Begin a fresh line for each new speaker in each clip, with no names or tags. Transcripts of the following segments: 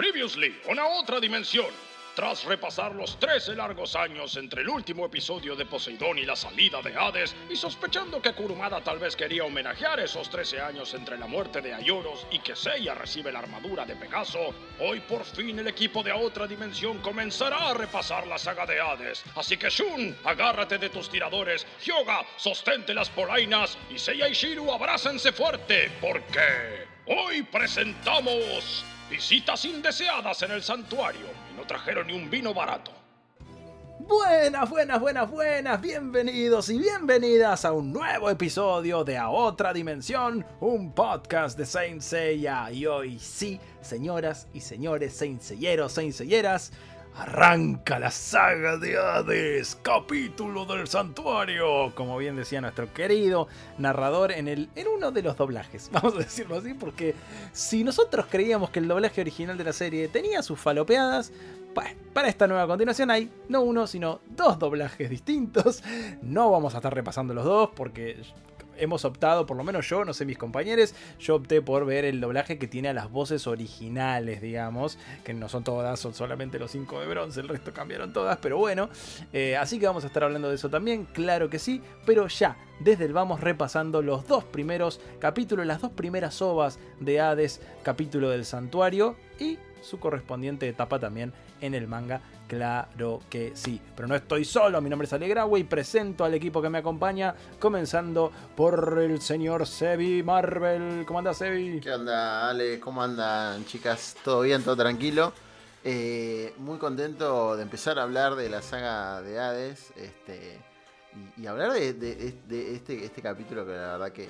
Previously, una otra dimensión. Tras repasar los 13 largos años entre el último episodio de Poseidón y la salida de Hades, y sospechando que Kurumada tal vez quería homenajear esos 13 años entre la muerte de Aioros y que Seiya recibe la armadura de Pegaso, hoy por fin el equipo de otra dimensión comenzará a repasar la saga de Hades. Así que Shun, agárrate de tus tiradores, Hyoga, sostente las polainas y Seiya y Shiru abrácense fuerte, porque hoy presentamos visitas indeseadas en el santuario y no trajeron ni un vino barato.
Buenas, buenas, buenas, buenas, bienvenidos y bienvenidas a un nuevo episodio de A Otra Dimensión, un podcast de Saint Seiya. Y hoy sí, señoras y señores, Saint Seyeros, Saint Seyeras, arranca la saga de Hades, capítulo del santuario, como bien decía nuestro querido narrador en, el, en uno de los doblajes, vamos a decirlo así, porque si nosotros creíamos que el doblaje original de la serie tenía sus falopeadas, para esta nueva continuación hay no uno, sino dos doblajes distintos. No vamos a estar repasando los dos porque hemos optado, por lo menos yo, no sé mis compañeros, yo opté por ver el doblaje que tiene a las voces originales, digamos, que no son todas, son solamente los cinco de bronce, el resto cambiaron todas, pero bueno, eh, así que vamos a estar hablando de eso también, claro que sí, pero ya, desde el vamos repasando los dos primeros capítulos, las dos primeras ovas de Hades, capítulo del santuario y su correspondiente etapa también en el manga, claro que sí. Pero no estoy solo, mi nombre es Alegragua y presento al equipo que me acompaña, comenzando por el señor Sebi Marvel. ¿Cómo anda Sebi?
¿Qué onda, Ale? ¿Cómo andan, chicas? ¿Todo bien? ¿Todo tranquilo? Eh, muy contento de empezar a hablar de la saga de Hades este, y, hablar de, de- de este, este capítulo que la verdad que...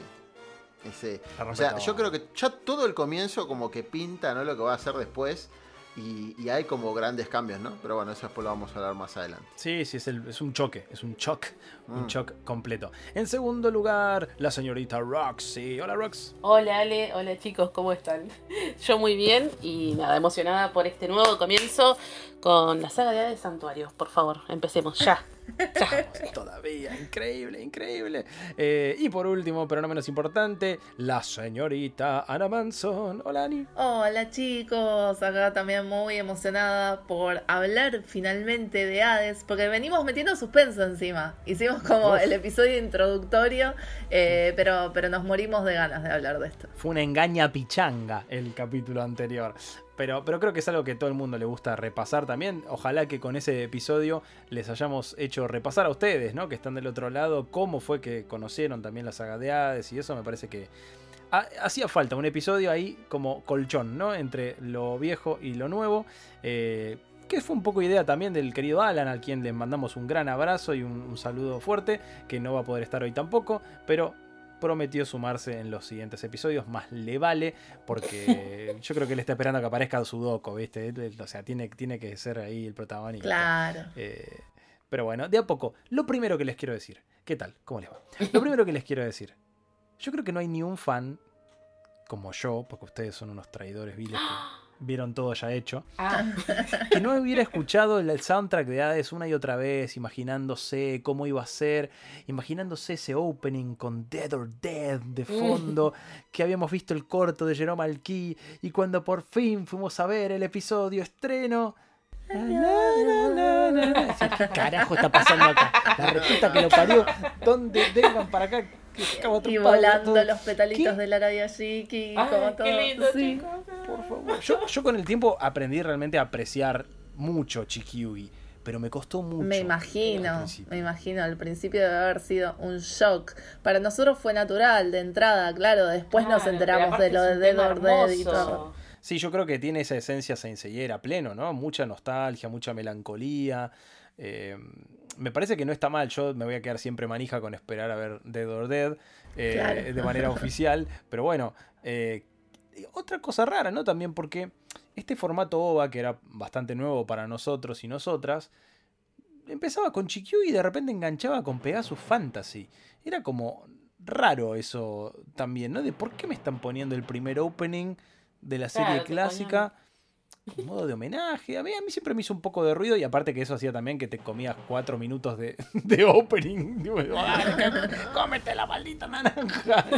Ese, o sea, yo creo que ya todo el comienzo como que pinta ¿no? lo que va a hacer después y, y hay como grandes cambios, ¿no? Pero bueno, eso después lo vamos a hablar más adelante.
Sí, sí, es, el- es un choque, es un shock, un
Mm.
shock completo. En segundo lugar, la señorita Roxy. Hola Rox.
Hola Ale, hola chicos, ¿cómo están? Yo muy bien y nada, emocionada por este nuevo comienzo con la saga de Hades Santuario. Por favor, empecemos ya.
Todavía, increíble, increíble. Eh, y por último, pero no menos importante, la señorita Ana Manson. Hola Ani.
Hola chicos, acá también muy emocionada por hablar finalmente de Hades, porque venimos metiendo suspenso encima. Hicimos como
Uf.
el episodio introductorio, eh, pero, pero nos morimos de ganas de hablar de esto.
Fue una engaña pichanga el capítulo anterior. Pero, pero creo que es algo que todo el mundo le gusta repasar también. Ojalá que con ese episodio les hayamos hecho repasar a ustedes, ¿no? Que están del otro lado, cómo fue que conocieron también la saga de Hades y eso me parece que ha- hacía falta un episodio ahí como colchón, ¿no? Entre lo viejo y lo nuevo. eh, que fue un poco idea también del querido Alan, al quien le mandamos un gran abrazo y un saludo fuerte, que no va a poder estar hoy tampoco, pero prometió sumarse en los siguientes episodios, más le vale, porque yo creo que él está esperando a que aparezca Sudoku, ¿viste? O sea, tiene, tiene que ser ahí el protagonista.
Claro.
Eh, pero bueno, de a poco, lo primero que les quiero decir, ¿qué tal? ¿Cómo les va? Lo primero que les quiero decir, yo creo que no hay ni un fan como yo, porque ustedes son unos traidores viles que vieron todo ya hecho,
Ah,
que no hubiera escuchado el soundtrack de Hades una y otra vez, imaginándose cómo iba a ser, imaginándose ese opening con Dead or Dead de fondo, que habíamos visto el corto de Jerome Alki, y cuando por fin fuimos a ver el episodio estreno. ¿Qué carajo está pasando acá? La respuesta que lo parió. ¿Dónde vengan para acá?
Y volando
todo.
los petalitos
¿Qué?
de
ay,
como
qué
todo.
lindo,
sí.
chicos.
Por favor. Yo, yo con el tiempo aprendí realmente a apreciar mucho Chikyugi, pero me costó mucho.
Me imagino, me imagino, al principio debe haber sido un shock. Para nosotros fue natural, de entrada, claro, después nos enteramos de lo de Dead or Dead y todo.
Sí, yo creo que tiene esa esencia senseiera pleno, ¿no? Mucha nostalgia, mucha melancolía. eh, me parece que no está mal. Yo me voy a quedar siempre manija con esperar a ver Dead or Dead eh,
Claro.
de manera oficial. Pero bueno, eh, otra cosa rara, ¿no? También porque este formato OVA, que era bastante nuevo para nosotros y nosotras, empezaba con Chikyu y de repente enganchaba con Pegasus Fantasy. Era como raro eso también, ¿no? De por qué me están poniendo el primer opening de la serie
Claro,
clásica modo de homenaje. A mí, a mí siempre me hizo un poco de ruido y aparte que eso hacía también que te comías cuatro minutos de, de opening. Digo, "Dale, que- cómete la maldita naranja.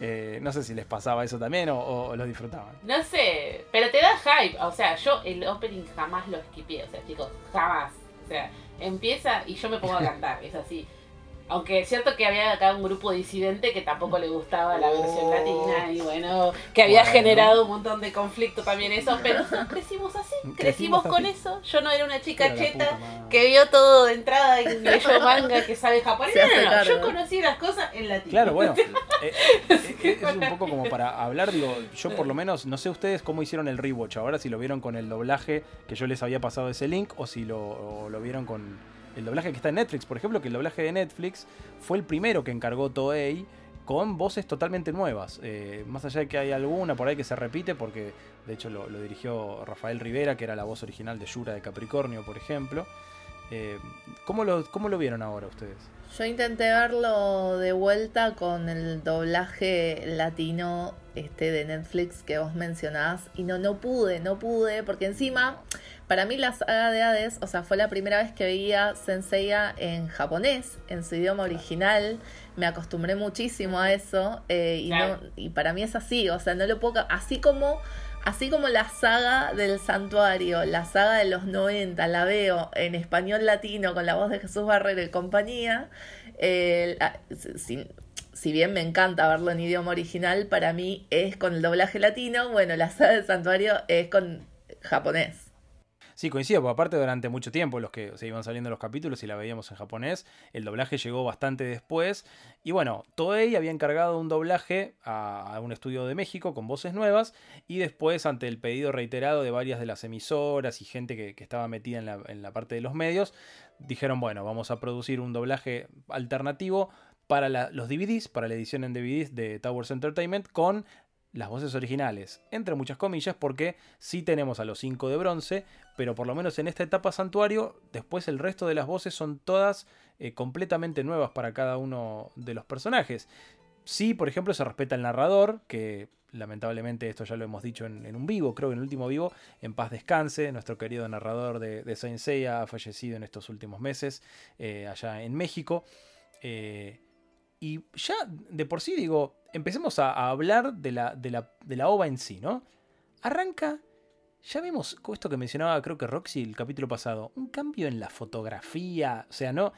Eh, no sé si les pasaba eso también o, o lo disfrutaban.
No sé, pero te da hype. O sea, yo el opening jamás lo skipié. O sea, chicos, jamás. O sea, empieza y yo me pongo a cantar. Es así. Aunque es cierto que había acá un grupo disidente que tampoco le gustaba la versión
Oh.
latina y bueno, que había
Bueno.
generado un montón de conflicto también eso, pero crecimos así,
Crecimos
crecimos con
así.
eso. Yo no era una chica cheta que vio todo de entrada y leyó manga que sabe japonés. No, no, yo conocí las cosas en latino.
Claro, bueno, eh, eh, es un poco como para hablar, digo, yo por lo menos, no sé ustedes cómo hicieron el rewatch, ahora si lo vieron con el doblaje que yo les había pasado ese link o si lo, o lo vieron con el doblaje que está en Netflix, por ejemplo, que el doblaje de Netflix fue el primero que encargó Toei con voces totalmente nuevas, Eh, más allá de que hay alguna por ahí que se repite, porque de hecho lo, dirigió Rafael Rivera, que era la voz original de Yura de Capricornio, por ejemplo. Eh, ¿cómo, lo, ¿Cómo lo vieron ahora ustedes?
Yo intenté verlo de vuelta con el doblaje latino este de Netflix que vos mencionás y no no pude, no pude porque encima para mí la saga de Hades, o sea, fue la primera vez que veía Senseiya en japonés, en su idioma original. Me acostumbré muchísimo a eso eh, y no y para mí es así, o sea, no lo puedo así como Así como la saga del santuario, la saga de los 90, la veo en español latino con la voz de Jesús Barrero y compañía, eh, si, si bien me encanta verlo en idioma original, para mí es con el doblaje latino, bueno, la saga del santuario es con japonés.
Sí, coincido, porque aparte durante mucho tiempo los que se iban saliendo los capítulos y la veíamos en japonés, el doblaje llegó bastante después. Y bueno, Toei había encargado un doblaje a, un estudio de México con voces nuevas y después ante el pedido reiterado de varias de las emisoras y gente que, estaba metida en la, parte de los medios, dijeron, bueno, vamos a producir un doblaje alternativo para los DVDs, para la edición en DVDs de Towers Entertainment con las voces originales, entre muchas comillas, porque sí tenemos a los 5 de bronce, pero por lo menos en esta etapa santuario, después el resto de las voces son todas eh, completamente nuevas para cada uno de los personajes. Sí, por ejemplo, se respeta el narrador, que lamentablemente esto ya lo hemos dicho en, en un vivo, creo que en el último vivo, en paz descanse, nuestro querido narrador de, de Saint Seiya ha fallecido en estos últimos meses, eh, allá en México. Eh, y ya de por sí digo, empecemos a, a hablar de la, de, la, de la ova en sí, ¿no? Arranca, ya vimos con esto que mencionaba creo que Roxy el capítulo pasado, un cambio en la fotografía, o sea, no,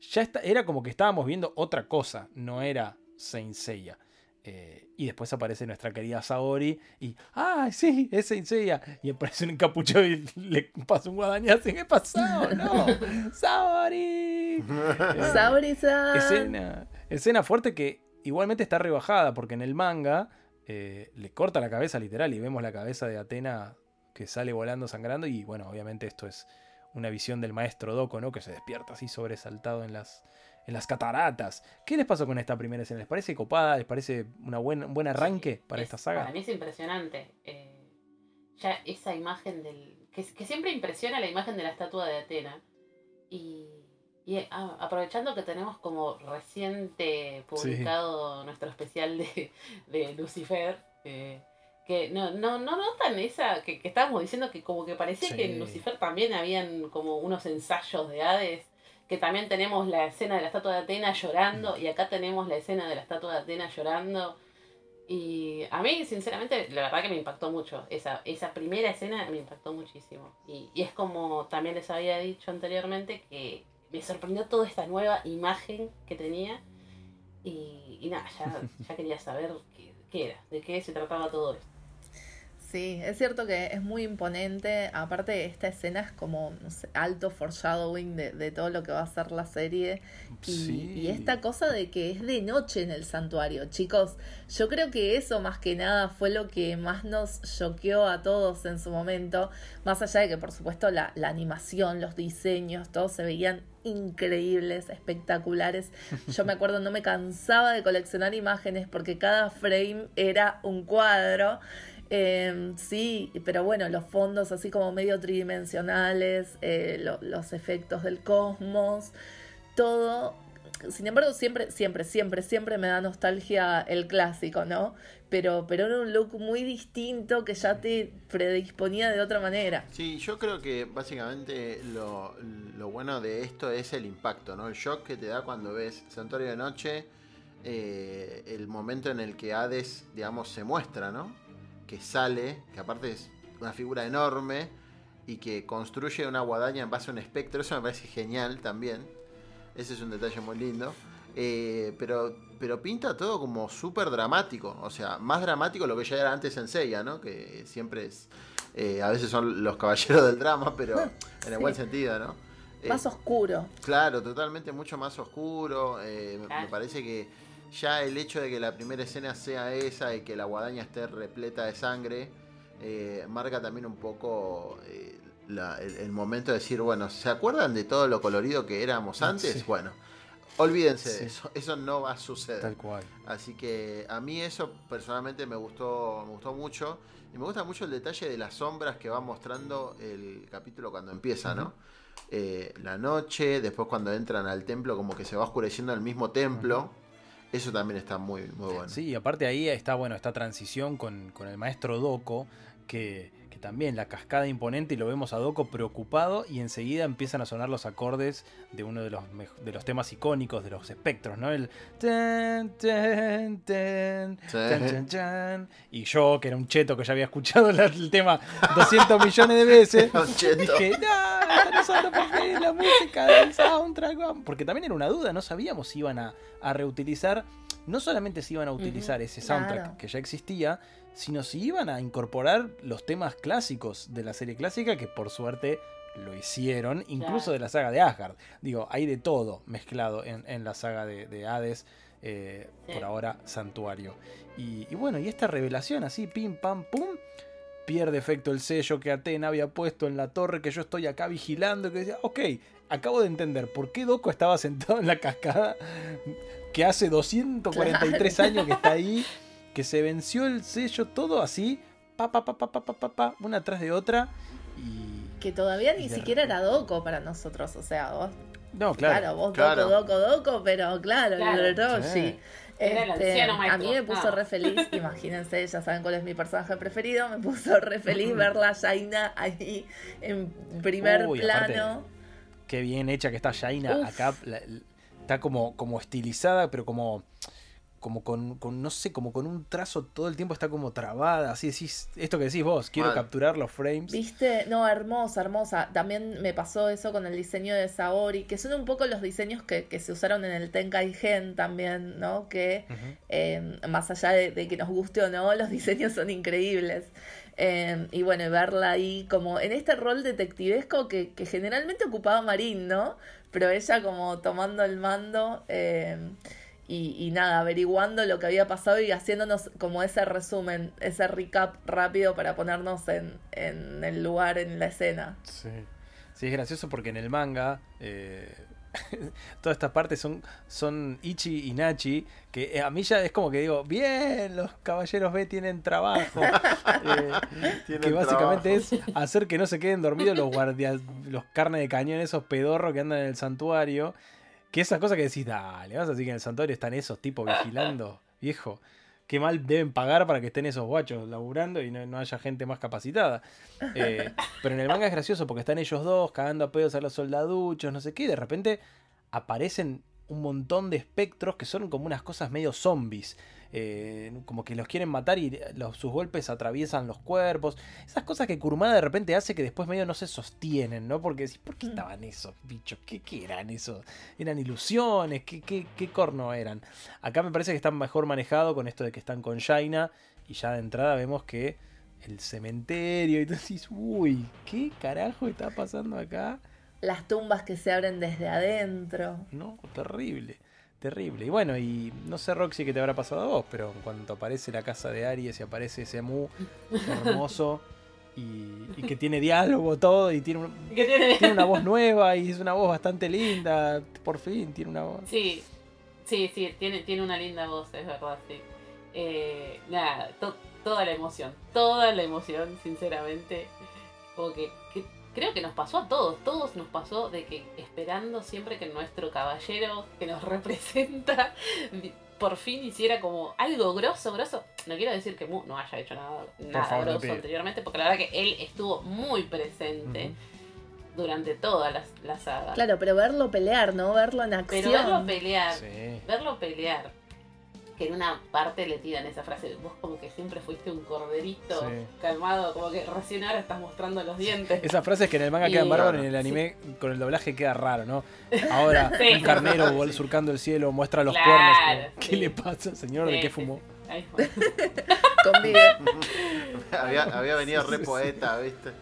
ya está, era como que estábamos viendo otra cosa, no era Saint Seiya. Eh, y después aparece nuestra querida Saori y, ah, sí, es Saint Seiya. Y aparece un encapuchado y le pasa un guadañazo. y, ¿Qué pasó? No, Saori.
Saori-san.
escena, escena fuerte que igualmente está rebajada porque en el manga eh, le corta la cabeza literal y vemos la cabeza de Atena que sale volando sangrando y bueno, obviamente esto es una visión del maestro Doko, ¿no? Que se despierta así sobresaltado en las, en las cataratas. ¿Qué les pasó con esta primera escena? ¿Les parece copada? ¿Les parece una buena, un buen arranque para
Es-
esta saga?
Para mí es impresionante. eh, ya esa imagen del. Que, que siempre impresiona la imagen de la estatua de Atena. Y, y, ah, aprovechando que tenemos como reciente publicado nuestro especial de, de Lucifer. eh, que no, no, no notan esa. Que, que estábamos diciendo que como que parecía que en Lucifer también habían como unos ensayos de Hades. Que también tenemos la escena de la estatua de Atena llorando. Y acá tenemos la escena de la estatua de Atena llorando. Y a mí, sinceramente, la verdad que me impactó mucho. Esa, esa primera escena me impactó muchísimo. Y, y es como también les había dicho anteriormente que me sorprendió toda esta nueva imagen que tenía. Y, y nada, ya, ya quería saber qué, qué era, de qué se trataba todo esto.
Sí, es cierto que es muy imponente. Aparte, esta escena es como no sé, alto foreshadowing de, de todo lo que va a ser la serie. Y,
Sí.
y esta cosa de que es de noche en el santuario. Chicos, yo creo que eso más que nada fue lo que más nos choqueó a todos en su momento. Más allá de que, por supuesto, la, la animación, los diseños, todos se veían increíbles, espectaculares. Yo me acuerdo, no me cansaba de coleccionar imágenes porque cada frame era un cuadro. Eh, sí, pero bueno, los fondos así como medio tridimensionales, eh, lo- los efectos del cosmos, todo. Sin embargo, siempre, siempre, siempre, siempre me da nostalgia el clásico, ¿no? Pero, pero era un look muy distinto que ya te predisponía de otra manera.
Sí, yo creo que básicamente lo, lo bueno de esto es el impacto, ¿no? El shock que te da cuando ves Santuario de Noche eh, el momento en el que Hades, digamos, se muestra, ¿no? Que sale, que aparte es una figura enorme y que construye una guadaña en base a un espectro. Eso me parece genial también. Ese es un detalle muy lindo. Eh, pero, pero pinta todo como súper dramático. O sea, más dramático lo que ya era antes en Seiya, ¿no? Que siempre es. eh, a veces son los caballeros del drama, pero en el buen sentido, ¿no? Eh,
Más oscuro.
Claro, totalmente mucho más oscuro. eh, me- parece que ya el hecho de que la primera escena sea esa y que la guadaña esté repleta de sangre, eh, marca también un poco eh, la- el, el momento de decir, bueno, ¿se acuerdan de todo lo colorido que éramos antes?
Sí.
Bueno, olvídense
Sí.
de eso, eso no va a suceder.
Tal cual.
Así que a mí eso personalmente me gustó, me gustó mucho. Y me gusta mucho el detalle de las sombras que va mostrando el capítulo cuando empieza, ¿no? Eh, la noche, después cuando entran al templo, como que se va oscureciendo el mismo templo. Eso también está muy, muy bueno.
Sí, y aparte ahí está, bueno, esta transición con, con el maestro Doko, que, que también la cascada imponente y lo vemos a Doko preocupado y enseguida empiezan a sonar los acordes de uno de los, de los temas icónicos de los espectros, ¿no? El
Sí.
chan, chan. Y yo, que era un cheto que ya había escuchado el tema 200 millones de veces, dije, no, están usando por fin la música del soundtrack. vamos". Porque también era una duda, no sabíamos si iban a, a reutilizar, no solamente si iban a utilizar ese soundtrack
claro.
que ya existía, sino si iban a incorporar los temas clásicos de la serie clásica, que por suerte lo hicieron, incluso
Claro.
de la saga de Asgard. Digo, hay de todo mezclado en, en la saga de, de Hades. eh,
Sí.
Por ahora, Santuario. Y, y bueno, y esta revelación así, pim, pam, pum, pierde efecto el sello que Atena había puesto en la torre que yo estoy acá vigilando. Que decía, ok, acabo de entender por qué Doco estaba sentado en la cascada que hace 243 años que está ahí, que se venció el sello, todo así, pa, pa, pa, pa, pa, pa, pa, una atrás de otra. Y,
que todavía ni siquiera era Doco para nosotros, o sea, vos.
No,
claro.
Claro,
vos
claro.
Doco, Doco, Doco, pero claro,
claro.
el
Orochi.
Este, el
a mí me puso re feliz, imagínense, ya saben cuál es mi personaje preferido, me puso re feliz ver la Shaina ahí en primer plano.
Qué bien hecha que está
Shaina
acá, está como, como estilizada, pero como como con, con, no sé, como con un trazo todo el tiempo está como trabada. Así decís, esto que decís vos, quiero capturar los frames.
¿Viste? No, hermosa, hermosa. También me pasó eso con el diseño de Saori, que son un poco los diseños que, que se usaron en el Tenkaigen también, ¿no? Que eh, más allá de, de que nos guste o no, los diseños son increíbles. Eh, y bueno, verla ahí como en este rol detectivesco que, que generalmente ocupaba Marín, ¿no? Pero ella como tomando el mando eh, y, y nada, averiguando lo que había pasado y haciéndonos como ese resumen, ese recap rápido para ponernos en, en el lugar, en la escena.
Sí. Sí, es gracioso porque en el manga eh, todas estas partes son, son Ichi y Nachi, que eh, a mí ya es como que digo, bien, los caballeros B tienen trabajo. Eh,
Tienen
que básicamente
trabajo.
es hacer que no se queden dormidos los guardias, los carnes de cañón, esos pedorros que andan en el santuario. Que esas cosas que decís, dale, vas a decir que en el santuario están esos tipos vigilando, viejo. Qué mal deben pagar para que estén esos guachos laburando y no, no haya gente más capacitada. Eh, pero en el manga es gracioso porque están ellos dos cagando a pedos a los soldaduchos, no sé qué, y de repente aparecen un montón de espectros que son como unas cosas medio zombies. Eh, como que los quieren matar y los, sus golpes atraviesan los cuerpos. Esas cosas que Kurumada de repente hace que después medio no se sostienen, ¿no? Porque decís, ¿por qué
Mm.
estaban esos bichos? ¿Qué, qué eran esos? ¿Eran ilusiones? ¿Qué, qué, qué corno eran? Acá me parece que están mejor manejado con esto de que están con Jaina. Y ya de entrada vemos que el cementerio y tú decís, uy, ¿qué carajo está pasando acá?
Las tumbas que se abren desde adentro.
No, terrible, terrible. Y bueno, y no sé Roxy qué te habrá pasado a vos, pero en cuanto aparece la casa de Aries y aparece ese Mu hermoso y, y que tiene diálogo todo y tiene, un-
¿Qué tiene?
tiene una voz nueva y es una voz bastante linda, por fin tiene una voz.
Sí, sí, sí, tiene, tiene una linda voz, es verdad, sí. Eh, nada, to- toda la emoción, toda la emoción, sinceramente. Como que, que creo que nos pasó a todos, todos nos pasó de que esperando siempre que nuestro caballero que nos representa por fin hiciera como algo grosso, grosso. No quiero decir que Mu no haya hecho nada, nada
favor,
grosso anteriormente, porque la verdad que él estuvo muy presente durante toda la, la saga.
Claro, pero verlo pelear, ¿no? Verlo en acción.
Pero verlo pelear,
Sí.
verlo pelear que en una parte le tiran esa frase, vos como que siempre fuiste un corderito
Sí.
calmado, como que recién ahora estás mostrando los dientes.
Esas frases que en el manga
Y-
quedan bárbaras, en el anime con el doblaje queda raro, ¿no? Ahora,
Sí.
un carnero surcando el cielo muestra los
Claro,
cuernos. como, ¿Qué
sí.
le pasa, señor? ¿De qué
sí,
fumó?
Ahí fue.
Convive.
había, había venido re poeta, ¿viste?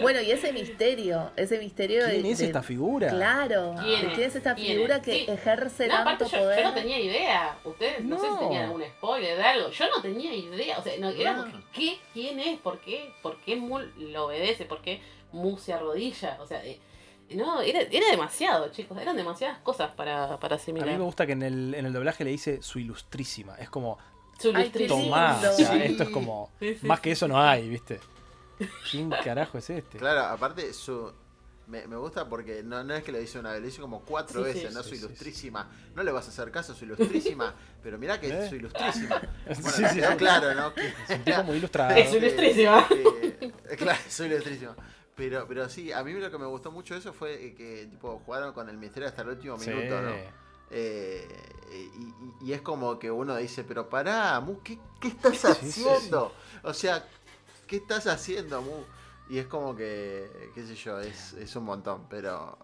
Bueno, y ese misterio, ese misterio de.
¿Quién es
de-
esta figura?
Claro,
¿Quién es?
¿quién es esta
¿Quién
figura
es?
que
Sí.
ejerce
No,
tanto
yo,
poder?
yo no tenía idea. Ustedes no. sé si tenían algún spoiler de algo. Yo no tenía idea. O sea, no, era
No.
¿qué? ¿Quién es? ¿Por qué? ¿Por qué Mu lo obedece? ¿Por qué Mu se arrodilla? O sea, eh, no, era, era demasiado, chicos. Eran demasiadas cosas para, para
A
asimilar.
mí me gusta que en el, en el doblaje le dice su ilustrísima. Es como,
Su
Ay,
tomá. O sea, esto es como,
Sí, sí,
más
sí.
que eso no hay, ¿viste? ¿Quién carajo es este?
Claro, aparte su me, me gusta porque no, no es que lo dice una vez, lo dice como cuatro
Sí, sí.
veces, ¿no?
Sí,
su
sí,
ilustrísima. No le vas a hacer caso a su ilustrísima, pero mirá que
¿Eh?
es su ilustrísima. Bueno,
Sí, sí,
quedó
sí.
claro, ¿no? Que-
Es un tipo muy ilustrado.
Es su ilustrísima.
Eh, eh, claro, soy ilustrísima. Pero, pero sí, a mí lo que me gustó mucho de eso fue eh, que tipo jugaron con el misterio hasta el último
Sí.
minuto, ¿no? Eh, y, y- y es como que uno dice, pero pará, Mu, ¿qué, qué estás
Sí, sí,
haciendo? O sea, ¿qué estás haciendo, Mu? Y es como que, qué sé yo, es, es un montón, pero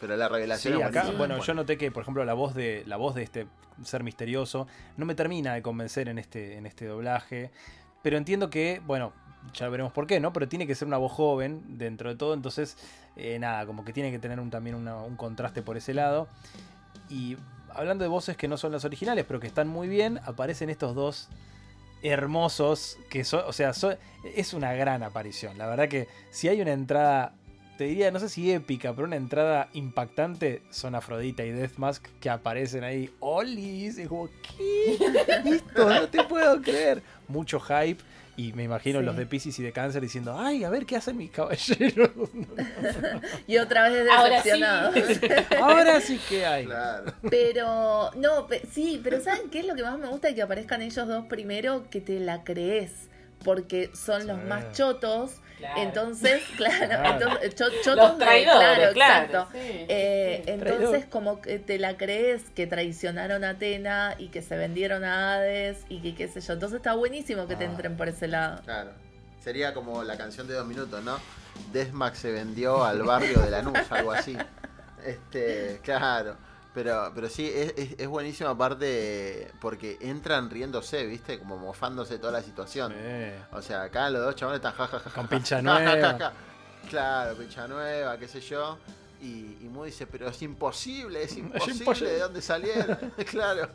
pero la revelación
Sí,
es
acá, bueno, yo noté que, por ejemplo, la voz de la voz de este ser misterioso no me termina de convencer en este, en este doblaje. Pero entiendo que, bueno, ya veremos por qué, ¿no? Pero tiene que ser una voz joven dentro de todo. Entonces, eh, nada, como que tiene que tener un, también una- un contraste por ese lado. Y hablando de voces que no son las originales, pero que están muy bien, aparecen estos dos hermosos que son, o sea, son- es una gran aparición. La verdad que si hay una entrada, te diría, no sé si épica, pero una entrada impactante son Afrodita y Deathmask que aparecen ahí. ¡Olis! Y como, ¿qué? Esto no te puedo creer. Mucho hype. Y me imagino
Sí.
los de Pisces y de Cáncer diciendo, ay, a ver qué hacen mis caballeros.
Y otra vez
Ahora sí.
decepcionado.
Ahora sí que hay.
Claro.
Pero, no, pe- sí, pero ¿saben qué es lo que más me gusta que aparezcan ellos dos primero? Que te la crees. Porque son los más chotos.
Claro.
Entonces, claro,
Claro.
entonces, cho- chotos
Los
de-
traidores, claro.
exacto.
sí,
Eh,
sí.
entonces,
Traidor.
como que te la crees que traicionaron a Atena y que se vendieron a Hades y que qué sé yo. Entonces está buenísimo que te
Ah.
entren por ese lado.
Claro. Sería como la canción de dos minutos, ¿no? Desmax se vendió al barrio de Lanús, algo así. Este, claro. Pero, pero sí, es, es, es buenísimo aparte porque entran riéndose, ¿viste? Como mofándose toda la situación. O sea, acá los dos chavales están jajaja.
Con pincha nueva.
Claro, pincha nueva, qué sé yo. Y, y Mu dice, pero es imposible, es imposible,
imposible.
de dónde salieron. claro.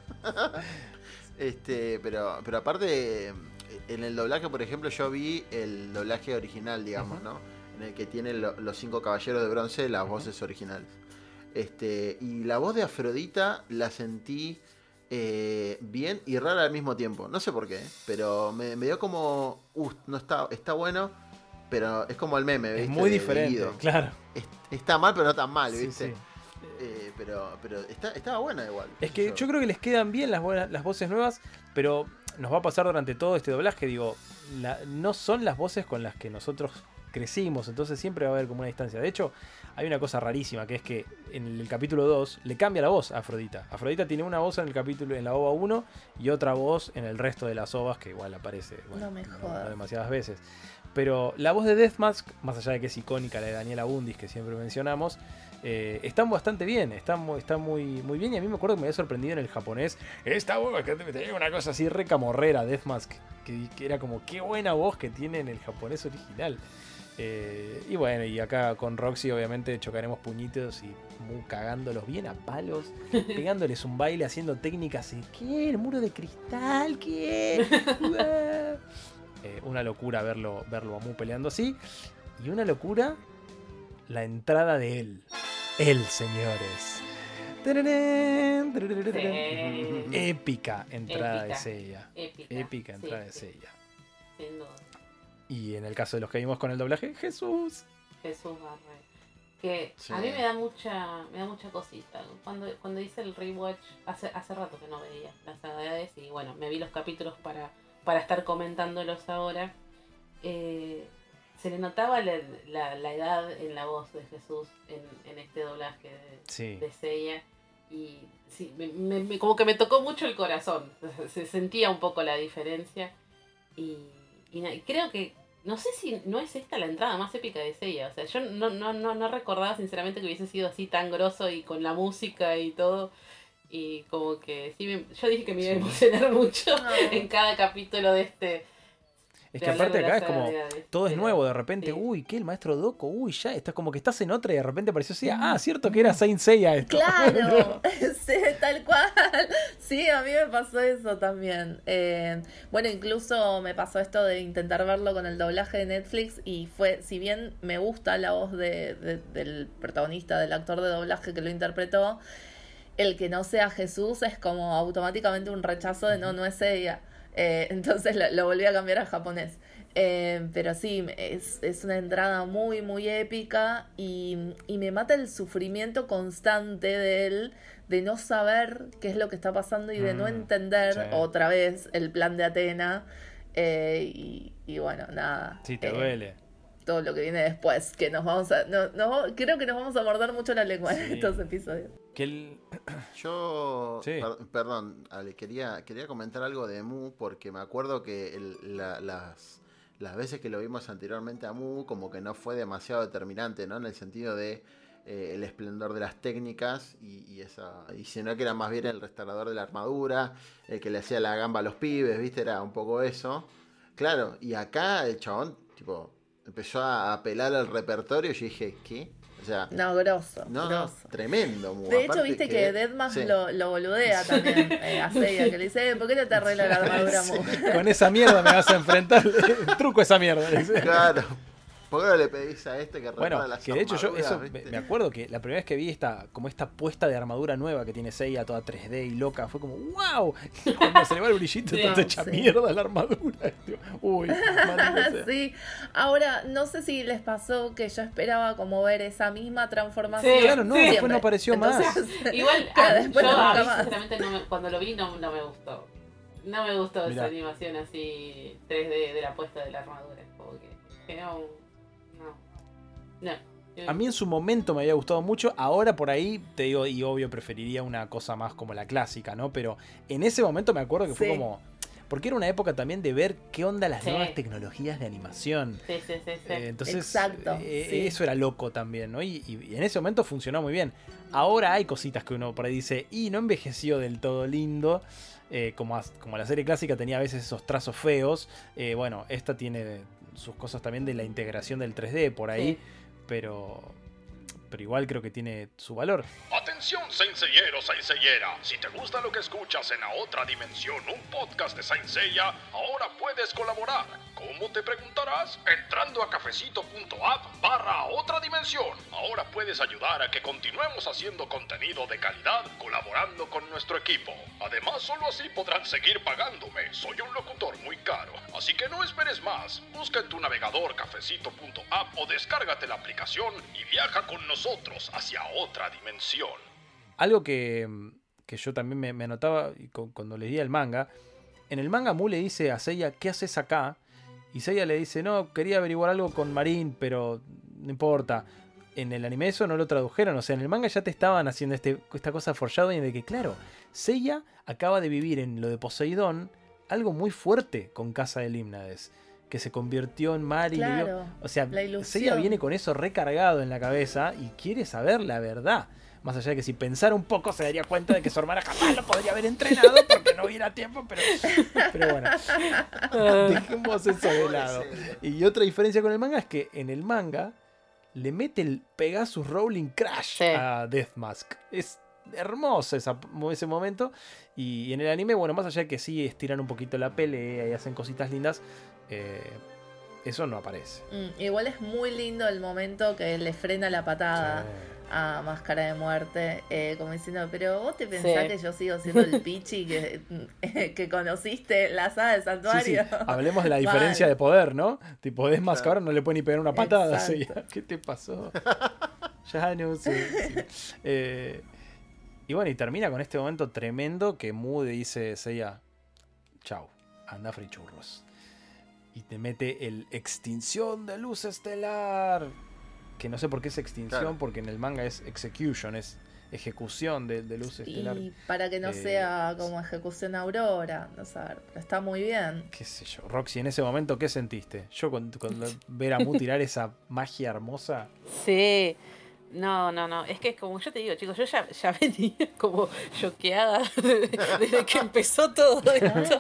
este, pero, pero aparte, en el doblaje, por ejemplo, yo vi el doblaje original, digamos, ¿no? En el que tienen lo- los cinco caballeros de bronce, las voces originales. Este, y la voz de Afrodita la sentí eh, bien y rara al mismo tiempo. No sé por qué, pero me, me dio como. Uh, no está, está bueno, pero es como el meme, ¿viste?
es muy
de
diferente, claro.
Es- está mal, pero no tan mal, ¿viste?
sí.
Eh, pero pero está, estaba buena igual.
Es que yo creo que les quedan bien las, buenas, las voces nuevas, pero nos va a pasar durante todo este doblaje. Digo, la- no son las voces con las que nosotros crecimos, entonces siempre va a haber como una distancia. De hecho, hay una cosa rarísima que es que en el, capítulo 2 le cambia la voz a Afrodita. Afrodita tiene una voz en el capítulo en la OVA 1 y otra voz en el resto de las OVAs que igual aparece bueno,
No
demasiadas veces. Pero la voz de Deathmask, más allá de que es icónica la de Daniela Bundis que siempre mencionamos, eh, están bastante bien, están muy, está muy, muy bien. Y a mí me acuerdo que me había sorprendido en el japonés. Esta voz que tenía una cosa así re camorrera, Deathmask, que, que era como qué buena voz que tiene en el japonés original. Eh, y bueno, y acá con Roxy obviamente chocaremos puñitos y mu- cagándolos bien a palos, pegándoles un baile, haciendo técnicas y ¿qué? ¿El muro de cristal? ¿Qué? Eh, una locura verlo, verlo a Mu peleando así. Y una locura la entrada de él. Él, señores. Tararán, tararán.
Sí.
Épica entrada de. Seiya.
Épica.
Entrada de
sí, duda.
Y en el caso de los que vimos con el doblaje, Jesús.
Jesús Barré. Que
Sí.
a mí me da mucha, me da mucha cosita. Cuando, cuando hice el rewatch, hace, hace rato que no veía las Hades y bueno, me vi los capítulos para, para estar comentándolos ahora. eh, se le notaba la, la- la edad en la voz de Jesús en, en este doblaje de,
Sí.
de Seiya. y sí, me, me- como que me tocó mucho el corazón. Se sentía un poco la diferencia. Y, y creo que, no sé si no es esta la entrada más épica de Seiya. O sea, yo no, no, no, no recordaba sinceramente que hubiese sido así tan grosso y con la música y todo. Y como que sí, me- yo dije que me iba a emocionar mucho
No.
en cada capítulo de este.
Es que aparte acá es como, todo es nuevo, de repente,
sí.
uy, ¿qué? El maestro Doco, uy, ya, estás como que estás en otra y de repente apareció así, ah, cierto que era Saint Seiya esto.
Claro, sí, tal cual. Sí, a mí me pasó eso también. Eh, bueno, incluso me pasó esto de intentar verlo con el doblaje de Netflix y fue, si bien me gusta la voz de, de- del protagonista, del actor de doblaje que lo interpretó, el que no sea Jesús es como automáticamente un rechazo de no, no es ella. Eh, entonces lo, lo volví a cambiar a japonés. Eh, pero sí, es, es una entrada muy, muy épica y, y me mata el sufrimiento constante de él, de no saber qué es lo que está pasando y de no
Mm,
entender
sí.
otra vez el plan de Atena. Eh, y, y bueno, nada.
Sí, te
eh,
duele.
Todo lo que viene después, que nos vamos a... No, nos- creo que nos vamos a morder mucho la lengua en
Sí.
estos episodios.
Que el...
Yo,
Sí.
per- perdón, Ale, quería, quería comentar algo de Mu porque me acuerdo que el- la- las, las veces que lo vimos anteriormente a Mu como que no fue demasiado determinante, ¿no? En el sentido de eh, el esplendor de las técnicas y, y esa y sino que era más bien el restaurador de la armadura, el que le hacía la gamba a los pibes, ¿viste? Era un poco eso. Claro, y acá el chabón, tipo, empezó a apelar al repertorio y yo dije, ¿qué? O sea,
No, grosso.
no,
grosso.
tremendo.
De hecho, viste que, Deadman
sí.
lo, lo boludea también eh, a Seiya, que le dice, "Eh, ¿por qué no te arregla la armadura, Mu?"
Con esa mierda me vas a enfrentar. Truco esa mierda. le dice.
Claro. ¿Por qué no le pedís a este que
Bueno,
las
que de hecho yo eso me, acuerdo que la primera vez que vi esta como esta puesta de armadura nueva que tiene Seiya toda 3D y loca, fue como wow, cuando se le va el brillito
Sí.
está hecha
Sí.
mierda la armadura. Tío, Uy,
sí. Ahora, no sé si les pasó que yo esperaba como ver esa misma transformación.
Sí,
Claro, no,
Sí.
después no apareció
Entonces,
Igual,
después
yo
nunca
a mí,
más.
sinceramente no me- cuando lo vi no, no me gustó. No me gustó
Mirá.
esa animación así 3D de la puesta de la armadura. Como que, no, no. No.
A mí en su momento me había gustado mucho, ahora por ahí te digo, y obvio preferiría una cosa más como la clásica, ¿no? Pero en ese momento me acuerdo que fue como... Porque era una época también de ver qué onda las
Sí.
nuevas tecnologías de animación.
Sí, sí, sí, sí.
Eh, entonces,
Exacto,
eh,
sí.
eso era loco también, ¿no? Y, y en ese momento funcionó muy bien. Ahora hay cositas que uno por ahí dice, y no envejeció del todo lindo. eh, como, como la serie clásica tenía a veces esos trazos feos. eh, bueno, esta tiene sus cosas también de la integración del 3D por ahí. Pero, pero igual creo que tiene su valor.
Atención, Senseiero, Senseiera. Si te gusta lo que escuchas en A Otra Dimensión, un podcast de Saint Seiya, ahora puedes colaborar. ¿Cómo te preguntarás? Entrando a cafecito.app barra Otra Dimensión. Ahora puedes ayudar a que continuemos haciendo contenido de calidad colaborando con nuestro equipo. Además, solo así podrán seguir pagándome. Soy un locutor muy caro. Así que no esperes más. Busca en tu navegador cafecito.app o descárgate la aplicación y viaja con nosotros hacia otra dimensión.
Algo que, que yo también me, me anotaba cuando leía el manga. En el manga Mu le dice a Seiya, ¿qué haces acá? Y Seiya le dice, no, quería averiguar algo con Marín, pero no importa. En el anime eso no lo tradujeron, o sea, en el manga ya te estaban haciendo este, esta cosa foreshadowing de que, claro, Seiya acaba de vivir en lo de Poseidón algo muy fuerte con Casa de Limnades, que se convirtió en mar y le dio-
Claro,
O sea. Seiya viene con eso recargado en la cabeza y quiere saber la verdad. Más allá de que si pensara un poco se daría cuenta de que su hermana jamás lo podría haber entrenado porque no hubiera tiempo, pero, pero bueno, dejemos eso de lado. Y otra diferencia con el manga es que en el manga le mete el Pegasus Rolling Crash
Sí.
a Death Mask. Es hermoso esa- ese momento. Y en el anime, bueno, más allá de que sí estiran un poquito la pelea y hacen cositas lindas, eh, eso no aparece.
Mm, igual es muy lindo el momento que le frena la patada a Máscara de Muerte, eh, como diciendo, pero vos te pensás
Sí.
que yo sigo siendo el pichi que, que conociste la saga del
Sí, sí,
santuario.
hablemos de la diferencia de poder, ¿no? Tipo, ahora no le puede ni pegar una patada. ¿Qué te pasó? ya no sé. sí. Eh, y bueno, y termina con este momento tremendo que le dice Seiya, chau, anda frichurros. Y te mete el extinción de luz estelar. Que no sé por qué es extinción,
Claro.
porque en el manga es execution, es ejecución de, de luz estelar.
Y para que no
Eh,
sea como ejecución Aurora, no sé, pero está muy bien.
qué sé yo, Roxy, en ese momento, ¿qué sentiste? Yo cuando, cuando ver a Mu tirar esa magia hermosa,
Sí. No, no, no. Es que es como yo te digo, chicos, yo ya, ya venía como choqueada desde que empezó todo esto.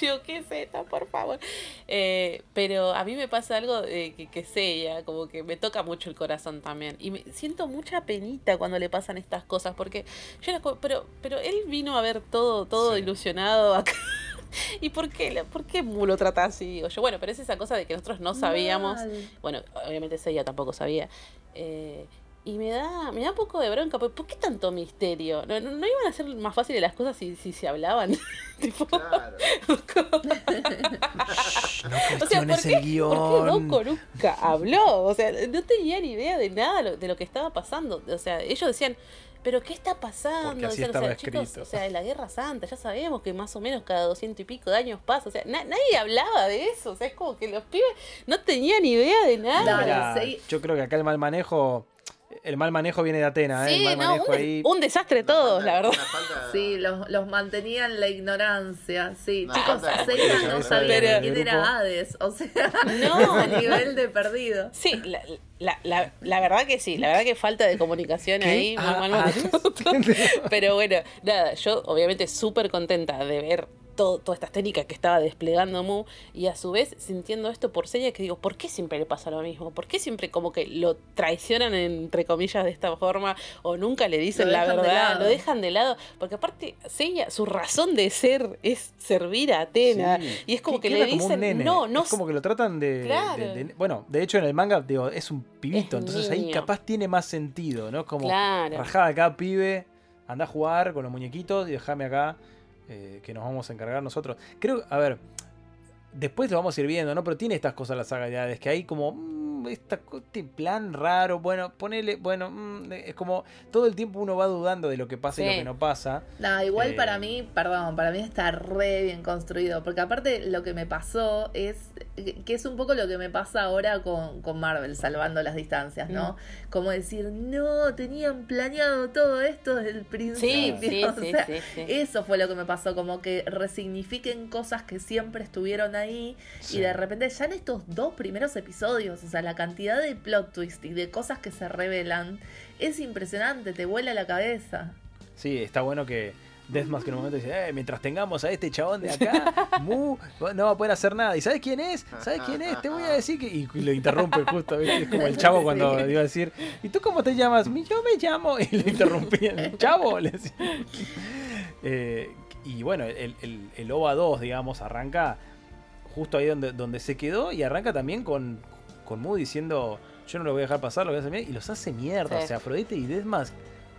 Yo, ¿qué esto? Por favor. Eh, pero a mí me pasa algo de que, que sé ya, como que me toca mucho el corazón también. Y me siento mucha penita cuando le pasan estas cosas, porque yo era como, pero, pero él vino a ver todo, todo
Sí.
ilusionado acá. ¿Y por qué, por qué lo trata así? Digo yo, bueno, pero es esa cosa de que nosotros no sabíamos.
Mal.
Bueno, obviamente ella tampoco sabía. Eh, y me da, me da un poco de bronca, porque ¿por qué tanto misterio? ¿No, no, no iban a ser más fáciles las cosas si, si se hablaban? tipo,
Claro.
"Shh, no
o sea, ¿por qué,
el guion.
¿por qué nunca habló? O sea, no tenía ni idea de nada lo- de lo que estaba pasando. O sea, ellos decían, ¿pero qué está pasando?
Porque así
Decían, o sea,
estaba
chicos,
escrito.
o sea, en la Guerra Santa, ya sabemos que más o menos cada doscientos y pico de años pasa. O sea, na- nadie hablaba de eso. O sea, es como que los pibes no tenían idea de nada.
Mira,
sí.
yo creo que acá el mal manejo, el mal manejo viene de Atena, ¿eh? el
Sí,
mal
no,
manejo
un,
ahí.
un desastre todos,
falta-
la verdad.
Sí, los, los mantenían en la ignorancia. Sí, chicos, Seiya no sabía quién era Hades. O sea,
No, no.
nivel de perdido.
Sí, la, la, la, la verdad que sí, la verdad que falta de comunicación
¿Qué?
ahí,
Ah,
mal
ah.
Pero bueno, nada, yo obviamente súper contenta de ver todo, todas estas técnicas que estaba desplegando Mu y a su vez sintiendo esto por señas que digo, ¿por qué siempre le pasa lo mismo? ¿Por qué siempre como que lo traicionan entre comillas de esta forma o nunca le dicen la verdad? Lo dejan de lado, porque aparte Seiya, su razón de ser es servir a Atena
Sí.
y es como que le dicen,
nene.
no, no
Es como que lo tratan de, de-
Claro.
de- Bueno, de hecho en el manga, digo, es un pibito,
Es
entonces ahí capaz tiene más sentido, ¿no? Como
Claro.
rajada acá, pibe, anda a jugar con los muñequitos y déjame acá, eh, que nos vamos a encargar nosotros. Creo, a ver, después lo vamos a ir viendo, ¿no? Pero tiene estas cosas las saga de Hades, que hay como. mm, esta, co- este plan raro, bueno, ponele, bueno, mm, es como todo el tiempo uno va dudando de lo que pasa y lo que no pasa.
No, igual
Eh,
para mí, perdón, para mí está re bien construido, porque aparte lo que me pasó es que es un poco lo que me pasa ahora con, con Marvel, salvando las distancias, ¿no? Como decir, no, tenían planeado todo esto desde el principio.
Sí, sí,
o
sí,
sea,
sí, sí.
Eso fue lo que me pasó, como que resignifiquen cosas que siempre estuvieron ahí
Sí.
y de repente ya en estos dos primeros episodios, o sea, la cantidad de plot twist y de cosas que se revelan es impresionante, te vuela la cabeza.
Sí, está bueno que Deathmask en un momento dice, eh, mientras tengamos a este chabón de acá, Mu no va a poder hacer nada. ¿Y sabes quién es? ¿Sabes quién es? Te voy a decir que... Y lo interrumpe justo, ¿viste? Es como el chavo cuando
Sí.
iba a decir, ¿y tú cómo te llamas? "Mi- Yo me llamo... Y lo interrumpía, el chavo, le decía. Eh, y bueno, el, el, el OVA 2, digamos, arranca justo ahí donde, donde se quedó y arranca también con, con Mu diciendo, yo no lo voy a dejar pasar, lo voy a hacer mierda", y los hace mierda.
Sí.
O sea, Afrodite y Deathmask,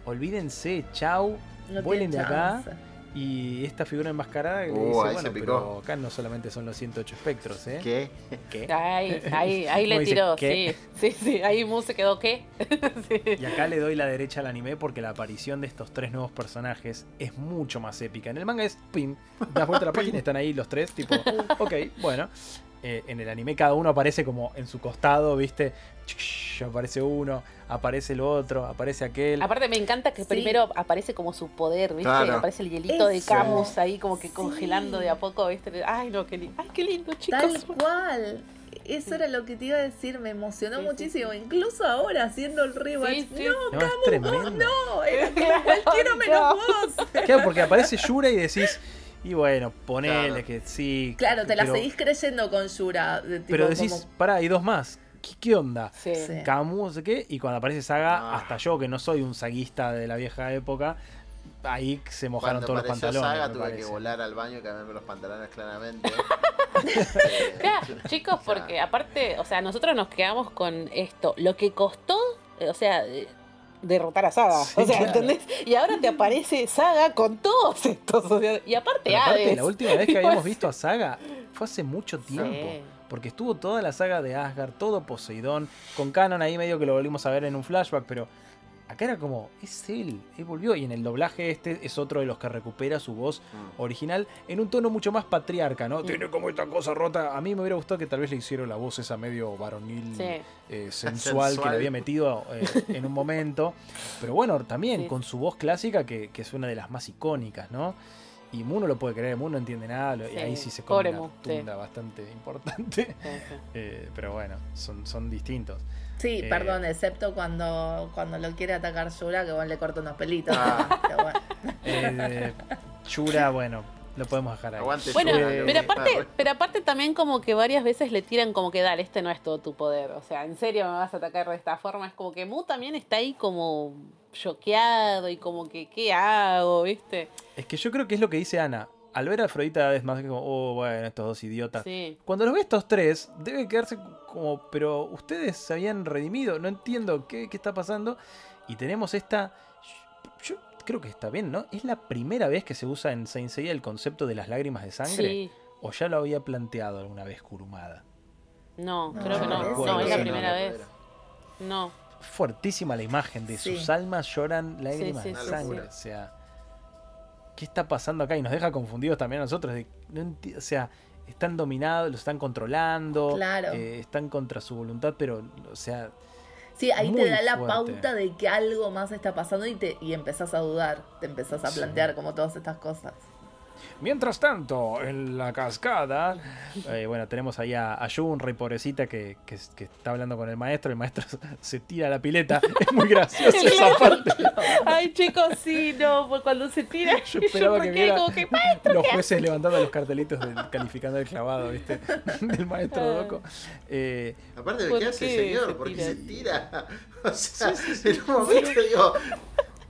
olvídense, chau,
No
vuelen de acá.
chance.
Y esta figura enmascarada que le
Uh,
dice, bueno,
se picó.
pero acá no solamente son los 108 espectros, ¿eh?
¿Qué?
¿Qué?
Ahí, ahí, ahí le
dice,
tiró,
¿qué?
sí, sí, sí, ahí Mu se quedó, ¿qué? Sí.
Y acá le doy la derecha al anime porque la aparición de estos tres nuevos personajes es mucho más épica. En el manga es pim, das vuelta a la página y están ahí los tres, tipo, ok, bueno. Eh, en el anime cada uno aparece como en su costado, ¿viste? Aparece uno, aparece el otro, aparece aquel.
Aparte me encanta que
Sí.
primero aparece como su poder, ¿viste?
Claro.
Aparece el hielito de. Camus ahí como que
Sí.
congelando de a poco, ¿viste? Ay, no, qué lindo. Ay, qué lindo, chicos.
Tal cual. Eso era lo que te iba a decir, me emocionó
Sí, sí,
muchísimo. Incluso ahora haciendo el rewatch.
Sí, sí.
No,
No, es tremendo.
no, era como cualquiera menos
no.
vos.
Claro, porque aparece Yura y decís, y bueno, ponele
Claro.
que sí.
Claro, te la
pero-
seguís creyendo con Yura. de tipo
Pero decís,
como-
pará, hay dos más. ¿Qué, qué onda?
Sí.
Sí.
Camus, no sé qué, y cuando aparece Saga,
Ah.
hasta yo, que no soy un saguista de la vieja época, ahí se mojaron
Cuando
todos los pantalones.
Saga tuve que volar al baño y cambiarme los pantalones claramente. Eh,
Claro, chicos,
o sea,
porque aparte, o sea, nosotros nos quedamos con esto. Lo que costó, eh, o sea, eh, derrotar a Saga.
Sí,
o sea,
claro.
¿entendés? Y ahora te aparece Saga con todos estos. o sea, y aparte,
aparte, la última vez que habíamos visto a Saga fue hace mucho tiempo.
Sí.
Porque estuvo toda la saga de Asgard, todo Poseidón, con Canon ahí medio que lo volvimos a ver en un flashback, pero acá era como, es él, él volvió. Y en el doblaje este es otro de los que recupera su voz
Mm.
original en un tono mucho más patriarca, ¿no? Tiene como esta cosa rota. A mí me hubiera gustado que tal vez le hicieron la voz esa medio varonil,
Sí.
eh, sensual, que le había metido eh, en un momento. Pero bueno, también
Sí.
con su voz clásica, que, que es una de las más icónicas, ¿no? Y Mu no lo puede creer, Mu no entiende nada, y ahí sí se come
pobre
una
Mu,
tunda bastante importante.
Sí, sí.
Eh, pero bueno, son, son distintos.
Sí,
Eh.
perdón, excepto cuando, cuando lo quiere atacar Yura, que bueno, le corta unos pelitos.
Ah.
Pero bueno.
Eh, Shura, bueno, lo podemos dejar ahí.
Aguante
Bueno,
Yura,
Eh,
que-
pero aparte, pero aparte también como que varias veces le tiran como que dale, este no es todo tu poder. O sea, en serio me vas a atacar de esta forma. Es como que Mu también está ahí como choqueado y como que, ¿qué hago? ¿Viste?
Es que yo creo que es lo que dice Ana. Al ver a Afrodita es más como, oh, bueno, estos dos idiotas.
Sí.
Cuando los ve estos tres, debe quedarse como, pero ustedes se habían redimido, no entiendo qué, qué está pasando. Y tenemos esta, yo creo que está bien, ¿no? Es la primera vez que se usa en Saint Seiya el concepto de las lágrimas de sangre.
Sí.
¿O ya lo había planteado alguna vez Kurumada?
No,
No,
creo que no. No, es la
que
primera
no,
vez. No.
Fuertísima la imagen de
Sí.
sus almas lloran lágrimas
sí,
de
sí,
sangre.
sí.
O sea, ¿qué está pasando acá? Y nos deja confundidos también a nosotros. de- no o sea, están dominados, los están controlando,
Claro.
eh, están contra su voluntad, pero, o sea,
Sí, ahí te da la
fuerte.
pauta de que algo más está pasando y, te, y empezás a dudar, te empezás a
Sí.
plantear como todas estas cosas.
Mientras tanto, en la cascada, eh, bueno, tenemos ahí a, a Rey pobrecita, que, que- que está hablando con el maestro. El maestro se tira a la pileta. Es muy gracioso esa parte.
Ay, chicos, sí, no, pues cuando se tira,
Yo
yo,
esperaba
me
que viera
como que, "Maestro,
los jueces levantando los cartelitos del- calificando el clavado, ¿viste? Del maestro
Ah.
Doco. Eh,
Aparte de
¿Por
qué hace señor,
se
porque se tira. O sea,
Sí, sí, sí.
en un momento digo.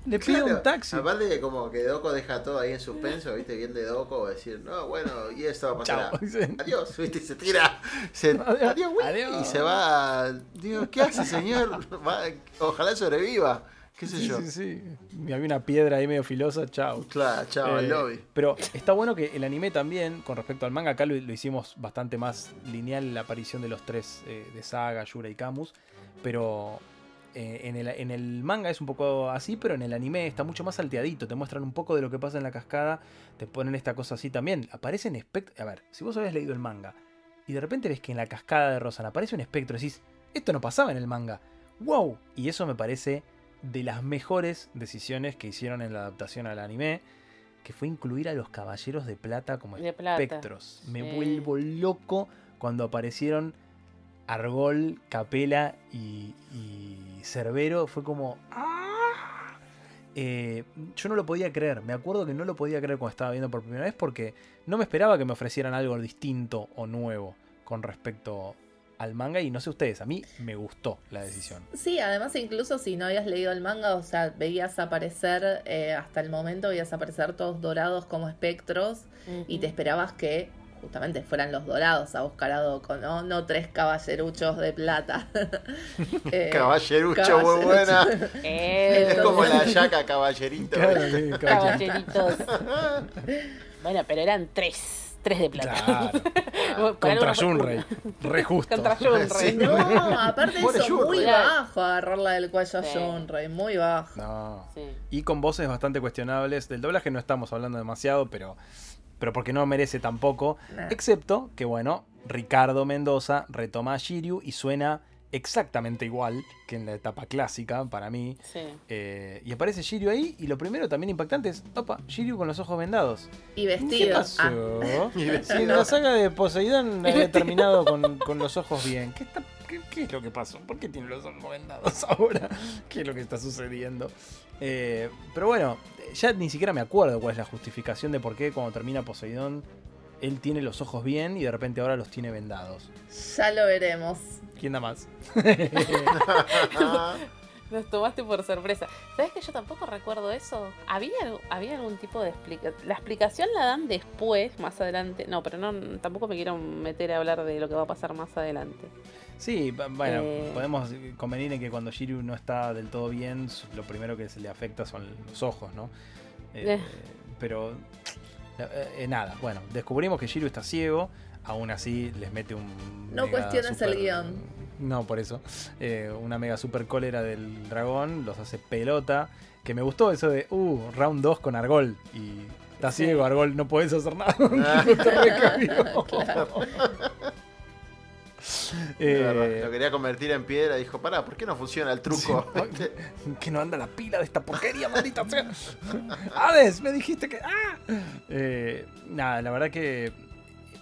Le pide
claro,
un taxi.
Aparte de como que Doco deja todo ahí en suspenso, viste, bien de Doco, decir, no, bueno, y esto va a pasar. Adiós, viste, y se tira. Se,
Adiós.
güey.
Adiós.
Y se va. Digo, ¿qué hace, señor? Va- ojalá sobreviva. ¿Qué sé
Sí,
yo?
sí, sí. Y había una piedra ahí medio filosa, chao.
Claro, chao, al
Eh,
lobby.
Pero está bueno que el anime también, con respecto al manga, acá lo, lo hicimos bastante más lineal la aparición de los tres eh, de Saga, Yura y Camus. Pero eh, en, el, en el manga es un poco así, pero en el anime está mucho más salteadito. Te muestran un poco de lo que pasa en la cascada, te ponen esta cosa así también. Aparecen espectros. A ver, si vos habías leído el manga y de repente ves que en la cascada de Rosan aparece un espectro, decís, esto no pasaba en el manga. ¡Wow! Y eso me parece de las mejores decisiones que hicieron en la adaptación al anime, que fue incluir a los caballeros de plata como
De plata,
espectros. Me
sí.
vuelvo loco cuando aparecieron Argol, Capela y, y Cerbero. Fue como. ¡ah! Eh, yo no lo podía creer. Me acuerdo que no lo podía creer cuando estaba viendo por primera vez porque no me esperaba que me ofrecieran algo distinto o nuevo con respecto al manga. Y no sé ustedes, a mí me gustó la decisión.
Sí, además incluso si no habías leído el manga, o sea, veías aparecer, eh, hasta el momento veías aparecer todos dorados como espectros y te esperabas que justamente fueran los dorados a buscar a Doko, ¿no? No tres caballeruchos de plata. Eh,
Caballerucho, muy buena.
Eh,
Es como la yaca caballerito.
Caballero.
caballeritos. bueno, pero eran tres, tres de plata.
Claro.
Para
Contra Junrei. Re justo.
Contra Junrei.
Sí.
No, aparte de eso, muy
Yurrey.
bajo agarrarla del cuello a
Sí.
Shunrei, muy bajo.
No.
Sí.
Y con voces bastante cuestionables. Del doblaje no estamos hablando demasiado, pero, pero porque no merece tampoco.
Nah.
Excepto que, bueno, Ricardo Mendoza retoma a Shiryu y suena exactamente igual que en la etapa clásica para mí.
Sí.
Eh, y aparece Shiryu ahí y lo primero también impactante es, opa, Shiryu con los ojos vendados.
Y
¿Qué
vestidos. Ah,
Si en
vestido.
la saga de Poseidón había terminado con, con los ojos bien. ¿Qué, está- qué- qué es lo que pasó? ¿Por qué tiene los ojos vendados ahora? ¿Qué es lo que está sucediendo? Eh, pero bueno, ya ni siquiera me acuerdo cuál es la justificación de por qué cuando termina Poseidón él tiene los ojos bien y de repente ahora los tiene vendados.
ya lo veremos.
¿Quién da más?
Nos tomaste por sorpresa. ¿Sabes que yo tampoco recuerdo eso? ¿Había, había algún tipo de explicación? La explicación la dan después, más adelante. No, pero no tampoco me quiero meter a hablar de lo que va a pasar más adelante.
Sí, bueno,
Eh.
podemos convenir en que cuando Shiryu no está del todo bien, lo primero que se le afecta son los ojos, ¿no? Eh,
Eh.
Pero eh, eh, nada, bueno, descubrimos que Shiryu está ciego, aún así les mete un...
No
mega
cuestiones el guion.
No, por eso. Eh, una mega super cólera del dragón los hace pelota. Que me gustó eso de, uh, round 2 con Argol. Y está
Sí.
ciego, Argol, no podés hacer nada.
Ah.
Eh,
Lo quería convertir en piedra. Dijo, pará, ¿por qué no funciona el truco?
Sí. que no anda la pila de esta porquería, maldita sea. Hades, me dijiste que. ¡Ah! Eh, nada, la verdad que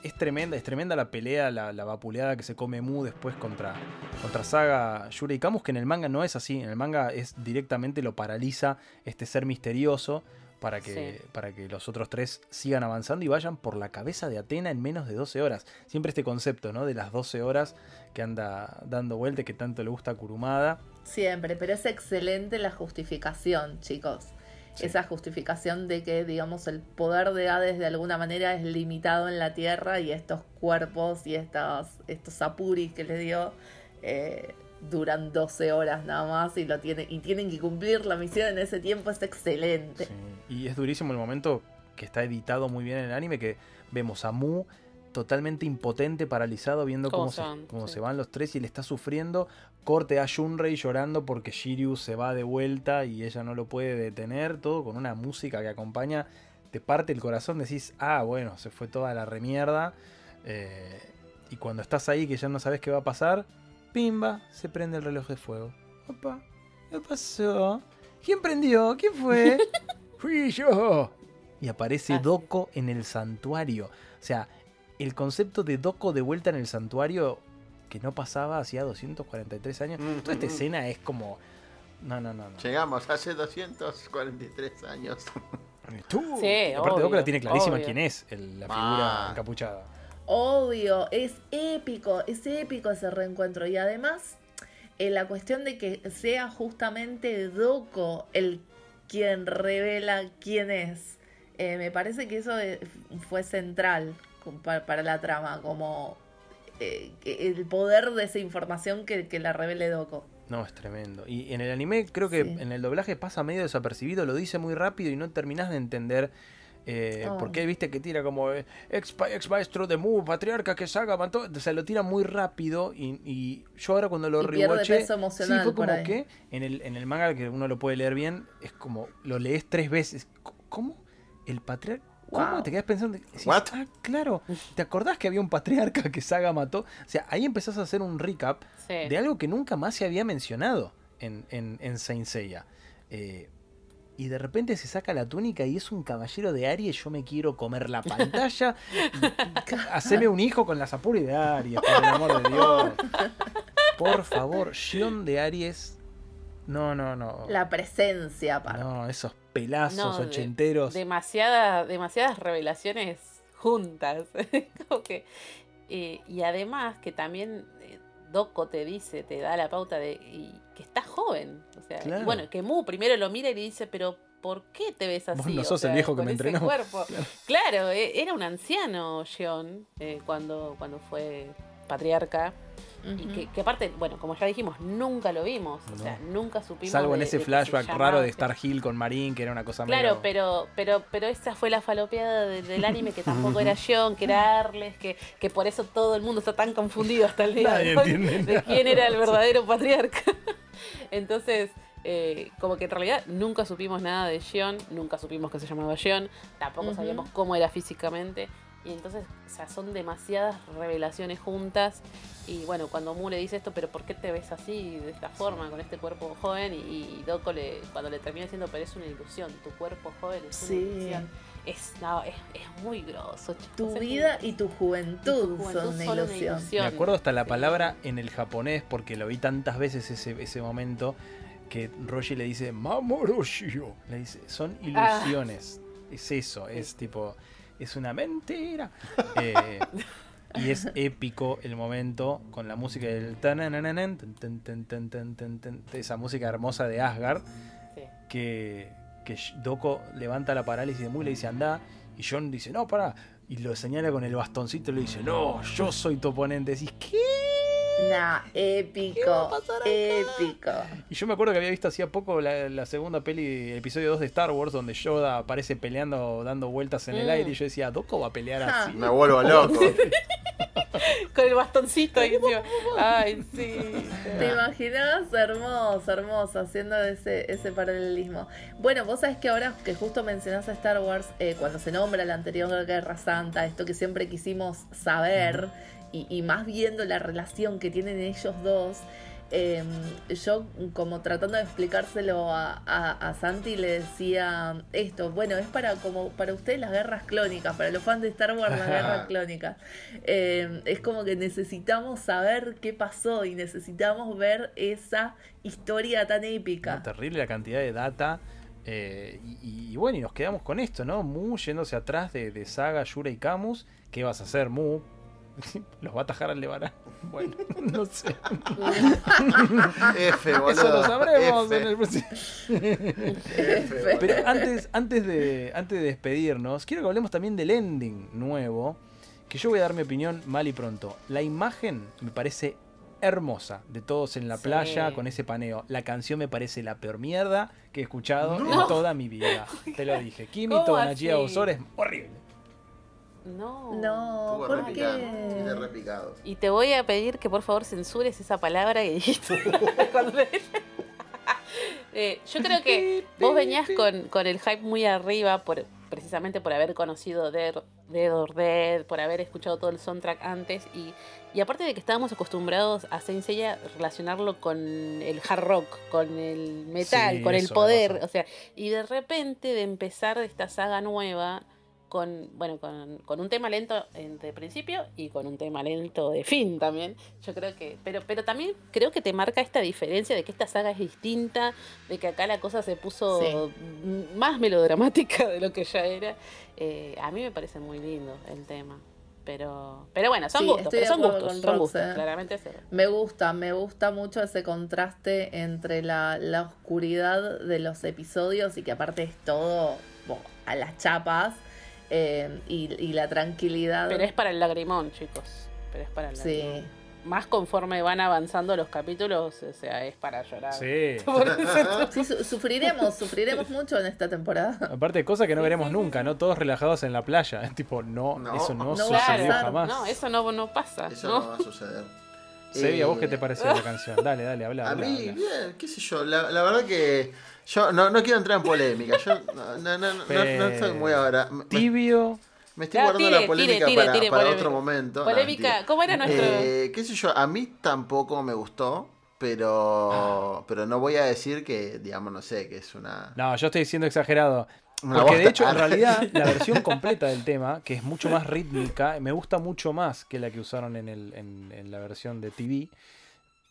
es tremenda, es tremenda la pelea, la, la vapuleada que se come Mu después contra, contra Saga Yurei Camus, que en el manga no es así. En el manga es directamente lo paraliza este ser misterioso para que,
Sí.
para que los otros tres sigan avanzando y vayan por la cabeza de Atena en menos de 12 horas. Siempre este concepto, ¿no? De las 12 horas que anda dando vuelta y que tanto le gusta a Kurumada.
Siempre, pero es excelente la justificación, chicos.
Sí.
Esa justificación de que, digamos, el poder de Hades de alguna manera es limitado en la Tierra y estos cuerpos y estos, estos apuris que le dio eh, duran 12 horas nada más y, lo tiene, y tienen que cumplir la misión en ese tiempo, es excelente.
Sí, Y es durísimo el momento que está editado muy bien en el anime, que vemos a Mu totalmente impotente, paralizado, viendo
Cómo
cómo,
se van,
cómo
sí.
se van los tres y él está sufriendo. Corte a Shunrei llorando porque Shiryu se va de vuelta y ella no lo puede detener. Todo con una música que acompaña. Te parte el corazón, decís, ah, bueno, se fue toda la remierda. Eh, y cuando estás ahí que ya no sabes qué va a pasar, pimba, se prende el reloj de fuego. Opa, ¿qué pasó? ¿Quién prendió? ¿Quién fue? Fui yo. Y aparece
Ah.
Doko en el santuario. O sea, el concepto de Doko de vuelta en el santuario que no pasaba hacía 243 años. Toda esta escena es como. No, no, no. no.
Llegamos hace 243 años.
Tú.
Sí,
aparte,
obvio,
Doko la tiene clarísima
obvio.
quién es el- la figura encapuchada.
Obvio, es épico, es épico ese reencuentro. Y además, eh, la cuestión de que sea justamente Doko el quien revela quién es, eh, me parece que eso eh, fue central para, la trama, como eh, el poder de esa información que, que la revele Doko.
No, es tremendo. Y en el anime creo que
Sí.
en el doblaje pasa medio desapercibido, lo dice muy rápido y no terminás de entender eh,
Oh.
por qué viste que tira como eh, ex, ex maestro de Mu, patriarca que saga, mató. O sea, lo tira muy rápido y, y yo ahora cuando lo rewatché, sí, fue como que en el, en el manga que uno lo puede leer bien, es como lo lees tres veces. ¿Cómo? ¿El patriarca? ¿Cómo?
Wow.
Te quedas pensando, decís,
What?
ah, claro, ¿te acordás que había un patriarca que Saga mató? O sea, ahí empezás a hacer un recap
Sí.
de algo que nunca más se había mencionado en, en, en Saint Seiya. Eh, y de repente se saca la túnica y es un caballero de Aries. Yo me quiero comer la pantalla. Haceme un hijo con la Sapuri de Aries, por el amor de Dios. Por favor, Shion de Aries. No, no, no.
La presencia, aparte.
No, esos pelazos
No, de-
ochenteros.
demasiada- demasiadas revelaciones juntas. Como que, eh, y además que también Doko te dice, te da la pauta de y que estás joven. O sea, y
Claro.
bueno, que Mu primero lo mira y le dice, pero ¿por qué te ves así?
Vos no
O
sos el
sea,
viejo que me entrenó.
cuerpo?". Claro, eh, era un anciano Jeon eh, cuando, cuando fue patriarca. Y que, que aparte, bueno, como ya dijimos, nunca lo vimos. O sea, nunca supimos.
Salvo en
de-
ese
de
flashback raro de Star Hill con Marín, que era una cosa
Claro,
medio-
pero, pero, pero esa fue la falopeada de- del anime que tampoco era John, que era Arles, que, que por eso todo el mundo está tan confundido hasta el día
Nadie
de hoy
entiende
de
nada.
quién era el verdadero patriarca. Entonces, eh, como que en realidad nunca supimos nada de John, nunca supimos que se llamaba John, tampoco sabíamos cómo era físicamente. Y entonces, o sea, son demasiadas revelaciones juntas. Y bueno, cuando Mu le dice esto, pero ¿por qué te ves así, de esta forma, con este cuerpo joven? Y, y Doko le, cuando le termina diciendo, pero es una ilusión, tu cuerpo joven es
Sí.
una ilusión. Es, no, es, es muy grosso, chicos.
Tu vida y tu
Y tu
juventud, son una ilusión.
ilusión.
Me acuerdo hasta la
Sí.
palabra en el japonés, porque lo vi tantas veces ese, ese momento, que Roshi le dice, Mamoroshio. Le dice, son
Ah.
ilusiones. Es eso, es tipo, es una mentira. Eh, y es épico el momento con la música del tan, tan, tan, esa música hermosa de Asgard,
Sí.
que, que Doko levanta la parálisis de Mu y le dice anda, y John dice, no, para, y lo señala con el bastoncito y le dice, no, yo soy tu oponente. Decís, ¿qué?
Nah, épico, épico.
Y yo me acuerdo que había visto hacía poco la, la segunda peli, el episodio 2 de Star Wars, donde Yoda aparece peleando, dando vueltas en el
Mm.
aire, y yo decía, ¿Doko va a pelear
Ah.
así?
Me vuelvo loco.
Con el bastoncito y encima. Ay, sí.
¿Te imaginas? Hermoso, hermoso, haciendo ese, ese paralelismo. Bueno, vos sabés que ahora que justo mencionás a Star Wars, eh, cuando se nombra la anterior Guerra Santa, esto que siempre quisimos saber, y, y más viendo la relación que tienen ellos dos, eh, yo como tratando de explicárselo a, a, a, Santi le decía esto, bueno, es para como para ustedes las guerras clónicas, para los fans de Star Wars las guerras clónicas. Eh, es como que necesitamos saber qué pasó y necesitamos ver esa historia tan épica.
No, terrible la cantidad de data. Eh, y, y, bueno, y nos quedamos con esto, ¿no? Mu yéndose atrás de, de Saga, Yura y Camus. ¿Qué vas a hacer, Mu? ¿Los va a atajar al Levará? Bueno, no sé.
F, boludo.
Eso lo sabremos
F.
en el próximo.
F,
Pero antes, antes, de, antes de despedirnos, quiero que hablemos también del ending nuevo. Que yo voy a dar mi opinión mal y pronto. La imagen me parece hermosa de todos en la
Sí.
playa con ese paneo. La canción me parece la peor mierda que he escuchado
No.
en toda mi vida. Te lo dije. Kimi
¿Cómo
Tobanachia
así?
Osor es horrible.
No.
No, ¿por qué?
Y te voy a pedir que por favor censures esa palabra que dijiste. Eh, yo creo que vos venías con, con el hype muy arriba por precisamente por haber conocido Dead, Dead or Dead, por haber escuchado todo el soundtrack antes y, y aparte de que estábamos acostumbrados a Saint Seiya relacionarlo con el hard rock, con el metal,
Sí,
con el poder, o sea, y de repente de empezar esta saga nueva con, bueno, con, con un tema lento en- de principio y con un tema lento de fin también. Yo creo que, pero, pero también creo que te marca esta diferencia de que esta saga es distinta, de que acá la cosa se puso
Sí.
más melodramática de lo que ya era. Eh, a mí me parece muy lindo el tema. Pero, pero bueno, son
Sí,
gustos, pero son gustos,
con
son
Rox,
gustos,
eh.
claramente sí.
Me gusta, me gusta mucho ese contraste entre la, la oscuridad de los episodios y que aparte es todo bo, a las chapas eh, y, y la tranquilidad.
Pero es para el lagrimón, chicos. Pero es para el
Sí.
lagrimón. Más conforme van avanzando los capítulos, o sea, es para llorar.
Sí.
Su- sufriremos, sufriremos mucho en esta temporada.
Aparte, cosa que no veremos nunca, ¿no? Todos relajados en la playa. Tipo, no,
No.
eso no,
No
sucedió jamás.
No, eso no, no pasa.
Eso
¿no?
no va a suceder.
Sebi, ¿a vos
Eh,
qué te pareció la canción? Dale, dale, habla.
A
habla,
mí,
habla.
bien, qué sé yo, la, la verdad que yo no, no quiero entrar en polémica, yo no, no, no, no, no estoy muy ahora. Me,
Tibio.
me estoy
Ah,
guardando
tire,
la polémica
tire, tire,
para,
tire
para
polémica.
otro momento.
Polémica. ¿cómo era nuestro...?
Eh, qué sé yo, a mí tampoco me gustó, pero, pero no voy a decir que, digamos, no sé, que es una...
No, yo estoy siendo exagerado. Porque de hecho, en realidad, la versión completa del tema, que es mucho más rítmica, me gusta mucho más que la que usaron en, el, en, en la versión de TV.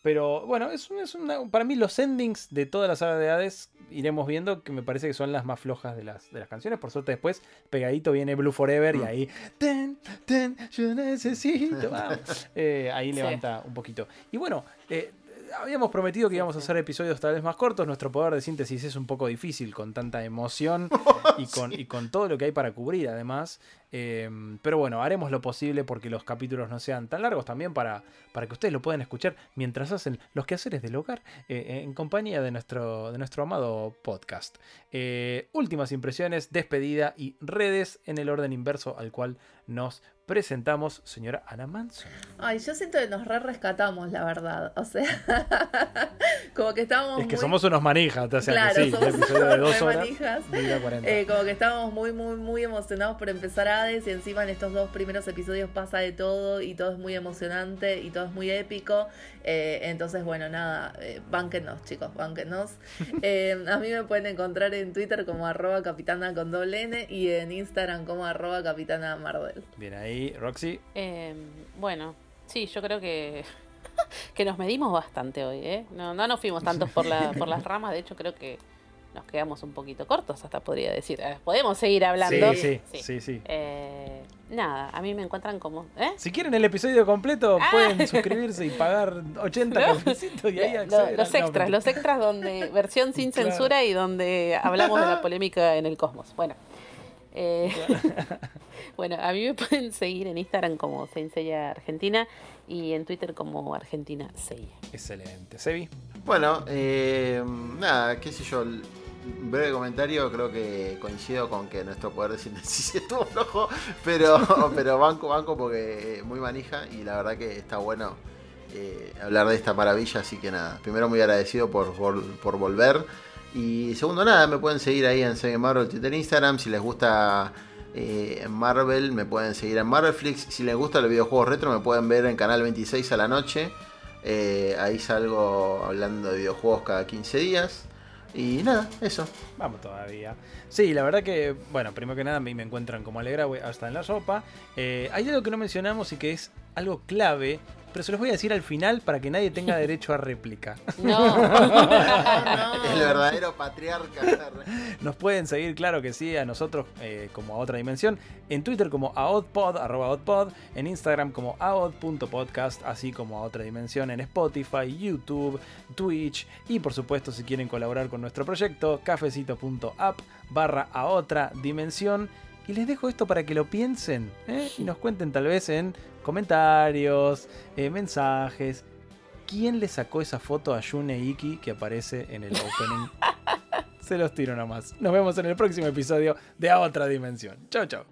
Pero bueno, es, es una, para mí los endings de toda la saga de Hades iremos viendo que me parece que son las más flojas de las, de las canciones. Por suerte después, pegadito viene Blue Forever y
Mm.
ahí, ten, ten, yo necesito. Eh, ahí
Sí.
levanta un poquito. Y bueno, eh, habíamos prometido que íbamos a hacer episodios tal vez más cortos. Nuestro poder de síntesis es un poco difícil con tanta emoción y con, y con todo lo que hay para cubrir además. Eh, pero bueno, haremos lo posible porque los capítulos no sean tan largos también para, para que ustedes lo puedan escuchar mientras hacen los quehaceres del hogar eh, en compañía de nuestro, de nuestro amado podcast. Eh, últimas impresiones, despedida y redes en el orden inverso al cual nos presentamos, señora Ana Manson.
Ay, yo siento que nos re rescatamos, la verdad. O sea, como que estábamos.
Es que
muy-
somos unos manijas, o sea
Claro,
que sí,
somos
el episodio de dos horas.
manijas.
dura 40.
Eh, como que estábamos muy, muy, muy emocionados por empezar Hades y encima en estos dos primeros episodios pasa de todo y todo es muy emocionante y todo es muy épico. Eh, entonces, bueno, nada, eh, bánquenos chicos, bánquenos. Eh, a mí me pueden encontrar en Twitter como arroba capitana con doble N y en Instagram como arroba capitana
Bien ahí, Roxy.
Eh, bueno, sí, yo creo que, que nos medimos bastante hoy, ¿eh? No, no nos fuimos tantos por, la, por las ramas, de hecho creo que nos quedamos un poquito cortos, hasta podría decir. Eh, podemos seguir hablando.
Sí, sí, sí, sí.
Eh, nada, a mí me encuentran como... ¿eh?
Si quieren el episodio completo,
Ah.
pueden suscribirse y pagar 80
No.
y ahí
Lo- los
no,
extras, los extras donde versión sin
Claro.
censura y donde hablamos de la polémica en el cosmos. Bueno. Eh, bueno, a mí me pueden seguir en Instagram como Seiya Argentina y en Twitter como Argentina Seiya.
Excelente. Sebi.
Bueno, eh, nada, qué sé yo. breve comentario, creo que coincido con que nuestro poder de síntesis estuvo flojo, pero, pero banco, banco porque muy manija y la verdad que está bueno eh, hablar de esta maravilla, así que nada, primero muy agradecido por, por, volver y segundo nada, me pueden seguir ahí en Seven Marvel Twitter Instagram, si les gusta eh, Marvel me pueden seguir en Marvelflix, si les gusta los videojuegos retro me pueden ver en Canal 26 a la noche, eh, ahí salgo hablando de videojuegos cada 15 días. Y nada, eso.
Vamos todavía. Sí, la verdad que, bueno, primero que nada a mí me encuentran como Alegra hasta en la sopa. Eh, hay algo que no mencionamos y que es algo clave pero se los voy a decir al final para que nadie tenga derecho a réplica.
No.
El verdadero patriarca.
Nos pueden seguir, claro que sí, a nosotros eh, como a otra dimensión, en Twitter como aodpod, arroba en Instagram como aod.podcast, así como a otra dimensión en Spotify, YouTube, Twitch y por supuesto si quieren colaborar con nuestro proyecto, cafecito.app barra a otra dimensión. Y les dejo esto para que lo piensen ¿eh? y nos cuenten tal vez en comentarios, eh, mensajes. ¿Quién le sacó esa foto a Yune Iki que aparece en el opening? Se los tiro nomás. Nos vemos en el próximo episodio de A Otra Dimensión. Chao, chao.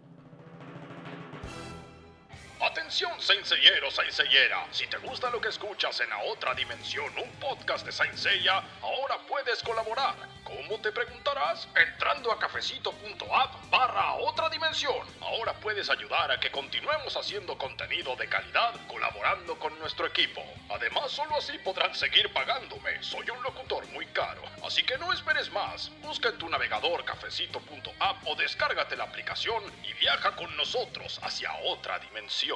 Atención, Senseiero, Senseiera. Si te gusta lo que escuchas en A Otra Dimensión, un podcast de Senseiya, ahora puedes colaborar. ¿Cómo te preguntarás? Entrando a cafecito.app barra otra dimensión. Ahora puedes ayudar a que continuemos haciendo contenido de calidad colaborando con nuestro equipo. Además, solo así podrán seguir pagándome. Soy un locutor muy caro. Así que no esperes más. Busca en tu navegador cafecito.app o descárgate la aplicación y viaja con nosotros hacia otra dimensión.